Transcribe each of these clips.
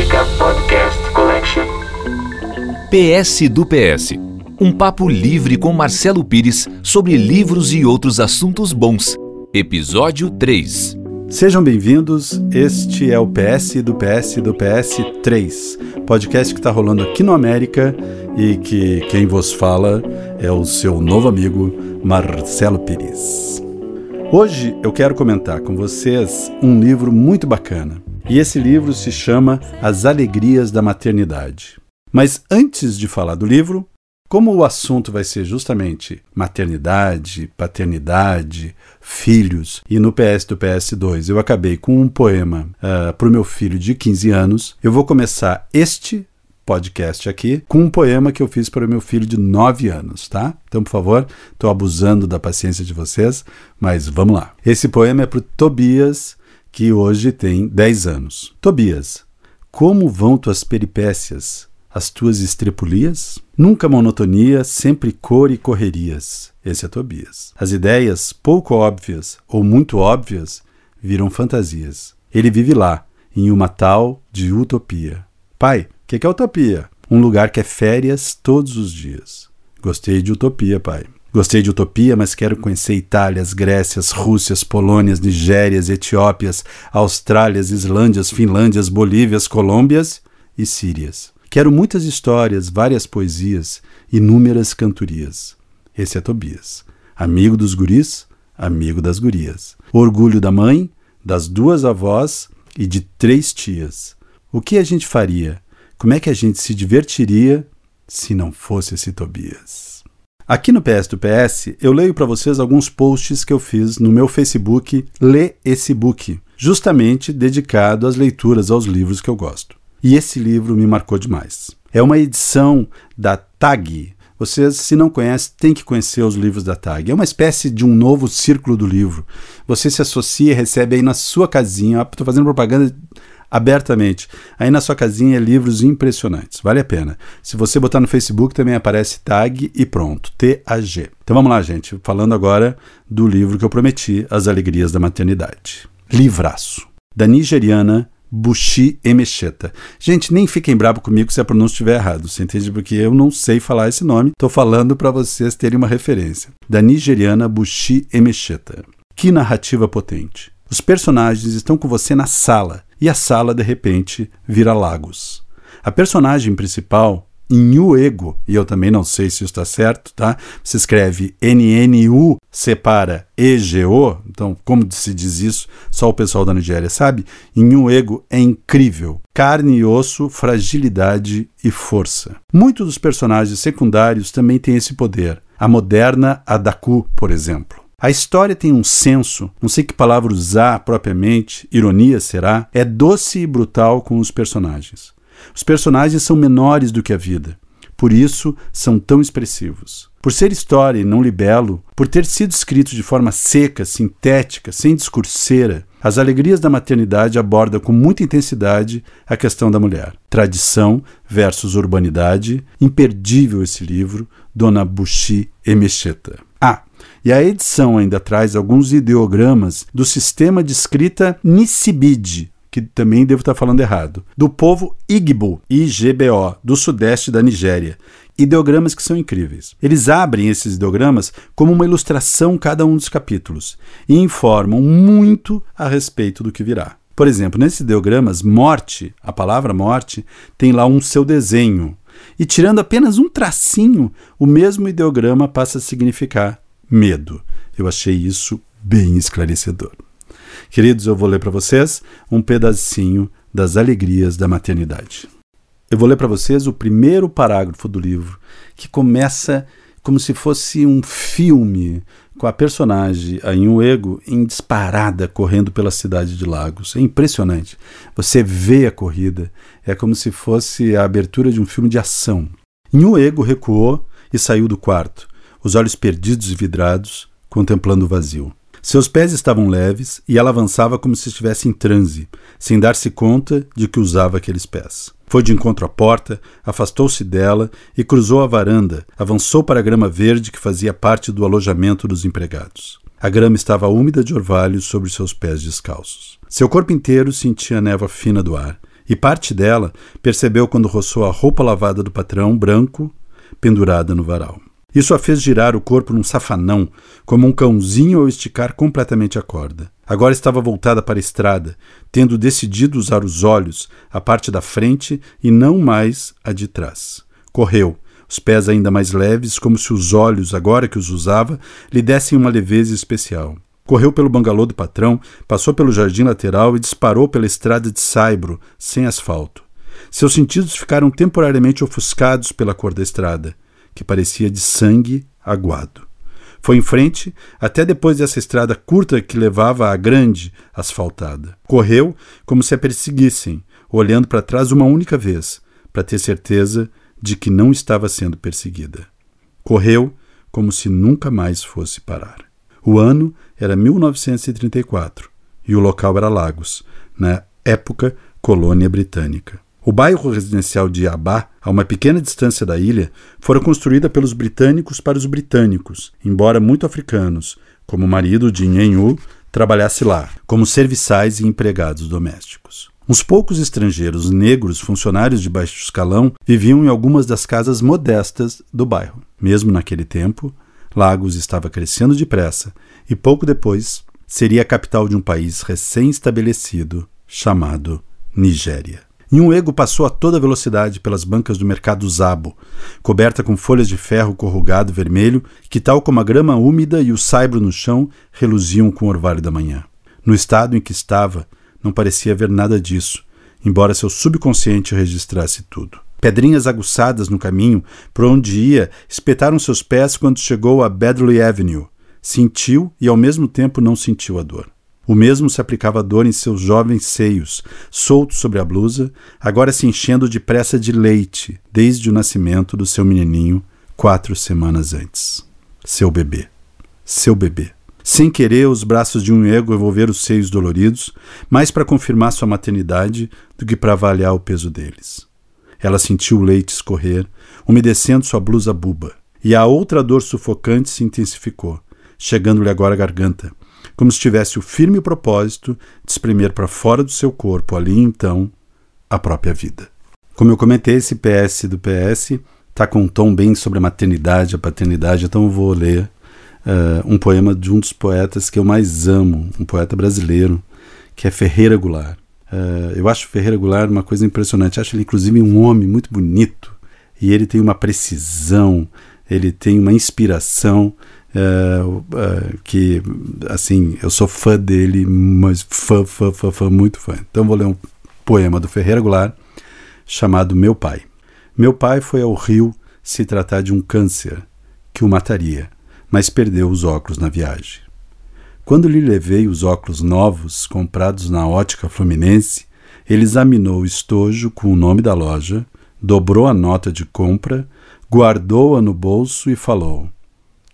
Música Podcast Collection. PS do PS. Um papo livre com Marcelo Pires sobre livros e outros assuntos bons. Episódio 3. Sejam bem-vindos. Este é o PS do PS do PS 3, podcast que está rolando aqui no América e que quem vos fala é o seu novo amigo Marcelo Pires. Hoje eu quero comentar com vocês um livro muito bacana. E esse livro se chama As Alegrias da Maternidade. Mas antes de falar do livro, como o assunto vai ser justamente maternidade, paternidade, filhos, e no PS do PS2 eu acabei com um poema uh, para o meu filho de 15 anos, eu vou começar este podcast aqui com um poema que eu fiz para o meu filho de 9 anos, tá? Então, por favor, estou abusando da paciência de vocês, mas vamos lá. Esse poema é para Tobias, que hoje tem 10 anos. Tobias, como vão tuas peripécias, as tuas estrepulias? Nunca monotonia, sempre cor e correrias. Esse é Tobias. As ideias, pouco óbvias ou muito óbvias, viram fantasias. Ele vive lá, em uma tal de utopia. Pai, que, que é utopia? Um lugar que é férias todos os dias. Gostei de utopia, pai. Gostei de utopia, mas quero conhecer Itálias, Grécias, Rússias, Polônias, Nigérias, Etiópias, Austrálias, Islândias, Finlândias, Bolívias, Colômbias e Sírias. Quero muitas histórias, várias poesias, inúmeras cantorias. Esse é Tobias. Amigo dos guris, amigo das gurias. Orgulho da mãe, das duas avós e de três tias. O que a gente faria? Como é que a gente se divertiria se não fosse esse Tobias? Aqui no PS do PS, eu leio para vocês alguns posts que eu fiz no meu Facebook Lê esse book, justamente dedicado às leituras aos livros que eu gosto. E esse livro me marcou demais. É uma edição da TAG. Vocês, se não conhecem, têm que conhecer os livros da TAG. É uma espécie de um novo círculo do livro. Você se associa e recebe aí na sua casinha. Estou fazendo propaganda abertamente. Aí na sua casinha livros impressionantes, vale a pena. Se você botar no Facebook também aparece tag e pronto, TAG. Então vamos lá, gente, falando agora do livro que eu prometi, As Alegrias da Maternidade. Livraço, da nigeriana Bushi Emecheta. Gente, nem fiquem bravos comigo se a pronúncia estiver errada, você entende? Porque eu não sei falar esse nome, estou falando para vocês terem uma referência. Da nigeriana Bushi Emecheta. Que narrativa potente. Os personagens estão com você na sala e a sala de repente vira Lagos. A personagem principal, Inhuego, e eu também não sei se está certo, tá? Se escreve N-N-U, separa E-G-O, então como se diz isso? Só o pessoal da Nigéria sabe? Inhuego é incrível. Carne e osso, fragilidade e força. Muitos dos personagens secundários também têm esse poder. A moderna Adaku, por exemplo. A história tem um senso, não sei que palavra usar propriamente, ironia será, é doce e brutal com os personagens. Os personagens são menores do que a vida, por isso são tão expressivos. Por ser história e não libelo, por ter sido escrito de forma seca, sintética, sem discurseira, As Alegrias da Maternidade aborda com muita intensidade a questão da mulher. Tradição versus urbanidade, imperdível esse livro, Dona Bushi Emecheta. Ah, e a edição ainda traz alguns ideogramas do sistema de escrita Nisibid, que também devo estar falando errado, do povo Igbo, IGBO, do sudeste da Nigéria. Ideogramas que são incríveis. Eles abrem esses ideogramas como uma ilustração cada um dos capítulos e informam muito a respeito do que virá. Por exemplo, nesses ideogramas, morte, a palavra morte, tem lá um seu desenho. E tirando apenas um tracinho, o mesmo ideograma passa a significar medo. Eu achei isso bem esclarecedor. Queridos, eu vou ler para vocês um pedacinho das alegrias da maternidade. Eu vou ler para vocês o primeiro parágrafo do livro, que começa como se fosse um filme, com a personagem, a Inhuego, em disparada correndo pela cidade de Lagos. É impressionante. Você vê a corrida, é como se fosse a abertura de um filme de ação. Inhuego recuou e saiu do quarto os olhos perdidos e vidrados, contemplando o vazio. Seus pés estavam leves e ela avançava como se estivesse em transe, sem dar-se conta de que usava aqueles pés. Foi de encontro à porta, afastou-se dela e cruzou a varanda, avançou para a grama verde que fazia parte do alojamento dos empregados. A grama estava úmida de orvalho sobre seus pés descalços. Seu corpo inteiro sentia a névoa fina do ar, E parte dela percebeu quando roçou a roupa lavada do patrão, branco, pendurada no varal. Isso a fez girar o corpo num safanão, como um cãozinho ao esticar completamente a corda. Agora estava voltada para a estrada, tendo decidido usar os olhos, a parte da frente e não mais a de trás. Correu, os pés ainda mais leves, como se os olhos, agora que os usava, lhe dessem uma leveza especial. Correu pelo bangalô do patrão, passou pelo jardim lateral e disparou pela estrada de saibro, sem asfalto. Seus sentidos ficaram temporariamente ofuscados pela cor da estrada, que parecia de sangue aguado. Foi em frente até depois dessa estrada curta que levava à grande asfaltada. Correu como se a perseguissem, olhando para trás uma única vez, para ter certeza de que não estava sendo perseguida. Correu como se nunca mais fosse parar. O ano era 1934 e o local era Lagos, na época colônia britânica. O bairro residencial de Abá, a uma pequena distância da ilha, fora construída pelos britânicos para os britânicos, embora muito africanos, como o marido de Nhenhu trabalhasse lá, como serviçais e empregados domésticos. Uns poucos estrangeiros negros, funcionários de baixo escalão, viviam em algumas das casas modestas do bairro. Mesmo naquele tempo, Lagos estava crescendo depressa e pouco depois seria a capital de um país recém-estabelecido chamado Nigéria. E um ego passou a toda velocidade pelas bancas do mercado Zabo, coberta com folhas de ferro corrugado vermelho, que, tal como a grama úmida e o saibro no chão, reluziam com o orvalho da manhã. No estado em que estava, não parecia haver nada disso, embora seu subconsciente registrasse tudo. Pedrinhas aguçadas no caminho por onde ia espetaram seus pés quando chegou a Bedley Avenue. Sentiu e ao mesmo tempo não sentiu a dor. O mesmo se aplicava à dor em seus jovens seios, soltos sobre a blusa, agora se enchendo depressa de leite, desde o nascimento do seu menininho, quatro semanas antes. Seu bebê. Seu bebê. Sem querer, os braços de um ego envolver os seios doloridos, mais para confirmar sua maternidade do que para avaliar o peso deles. Ela sentiu o leite escorrer, umedecendo sua blusa buba, e a outra dor sufocante se intensificou, chegando-lhe agora à garganta, como se tivesse o firme propósito de exprimir para fora do seu corpo, ali então, a própria vida. Como eu comentei, esse PS do PS está com um tom bem sobre a maternidade, a paternidade, então eu vou ler uh, um poema de um dos poetas que eu mais amo, um poeta brasileiro, que é Ferreira Goulart. Uh, eu acho Ferreira Goulart uma coisa impressionante, acho ele inclusive um homem muito bonito, e ele tem uma precisão, ele tem uma inspiração é, é, que assim eu sou fã dele, mas fã, fã, fã, fã, muito fã. Então vou ler um poema do Ferreira Goulart chamado Meu Pai. Meu pai foi ao Rio se tratar de um câncer que o mataria, mas perdeu os óculos na viagem. Quando lhe levei os óculos novos comprados na ótica fluminense, ele examinou o estojo com o nome da loja, dobrou a nota de compra, guardou-a no bolso e falou: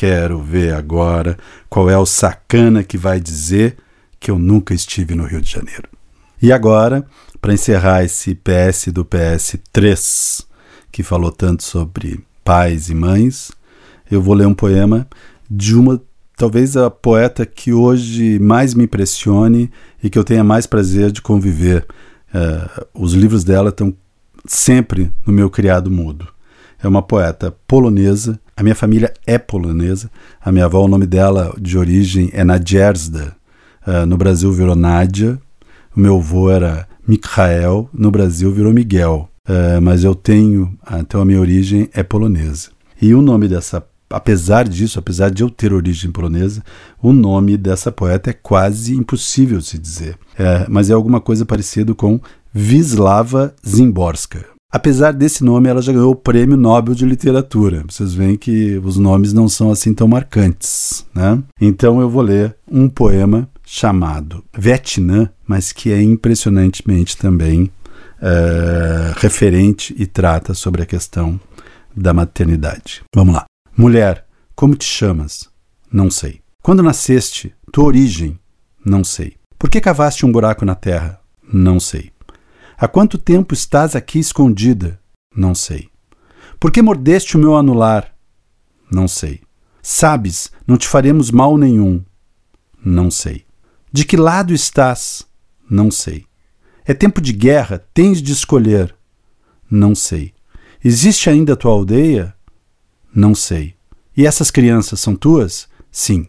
Quero ver agora qual é o sacana que vai dizer que eu nunca estive no Rio de Janeiro. E agora, para encerrar esse PS do PS3, que falou tanto sobre pais e mães, eu vou ler um poema de uma, talvez a poeta que hoje mais me impressione e que eu tenha mais prazer de conviver. Uh, os livros dela estão sempre no meu criado mudo. É uma poeta polonesa a minha família é polonesa. A minha avó, o nome dela de origem é Nadjersda. Uh, no Brasil virou Nádia. O meu avô era Mikhael. No Brasil virou Miguel. Uh, mas eu tenho, então a minha origem é polonesa. E o nome dessa, apesar disso, apesar de eu ter origem polonesa, o nome dessa poeta é quase impossível se dizer. É, mas é alguma coisa parecido com Wisława Zimborska. Apesar desse nome, ela já ganhou o Prêmio Nobel de Literatura. Vocês veem que os nomes não são assim tão marcantes, né? Então eu vou ler um poema chamado Vietnã, mas que é impressionantemente também é, referente e trata sobre a questão da maternidade. Vamos lá. Mulher, como te chamas? Não sei. Quando nasceste? Tua origem? Não sei. Por que cavaste um buraco na terra? Não sei. Há quanto tempo estás aqui escondida? Não sei. Por que mordeste o meu anular? Não sei. Sabes, não te faremos mal nenhum. Não sei. De que lado estás? Não sei. É tempo de guerra, tens de escolher. Não sei. Existe ainda a tua aldeia? Não sei. E essas crianças são tuas? Sim.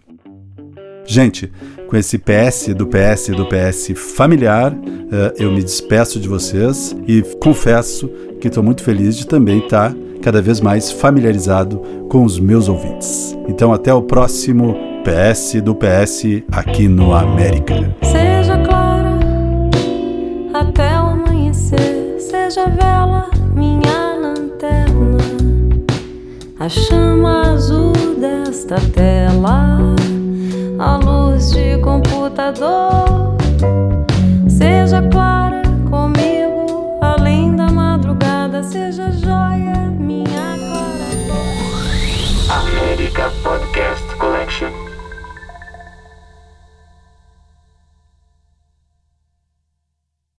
Gente, com esse PS do PS do PS familiar, uh, eu me despeço de vocês e confesso que estou muito feliz de também estar cada vez mais familiarizado com os meus ouvintes. Então, até o próximo PS do PS aqui no América. Seja clara até o amanhecer, seja vela minha lanterna, a chama azul desta tela, a luz de computador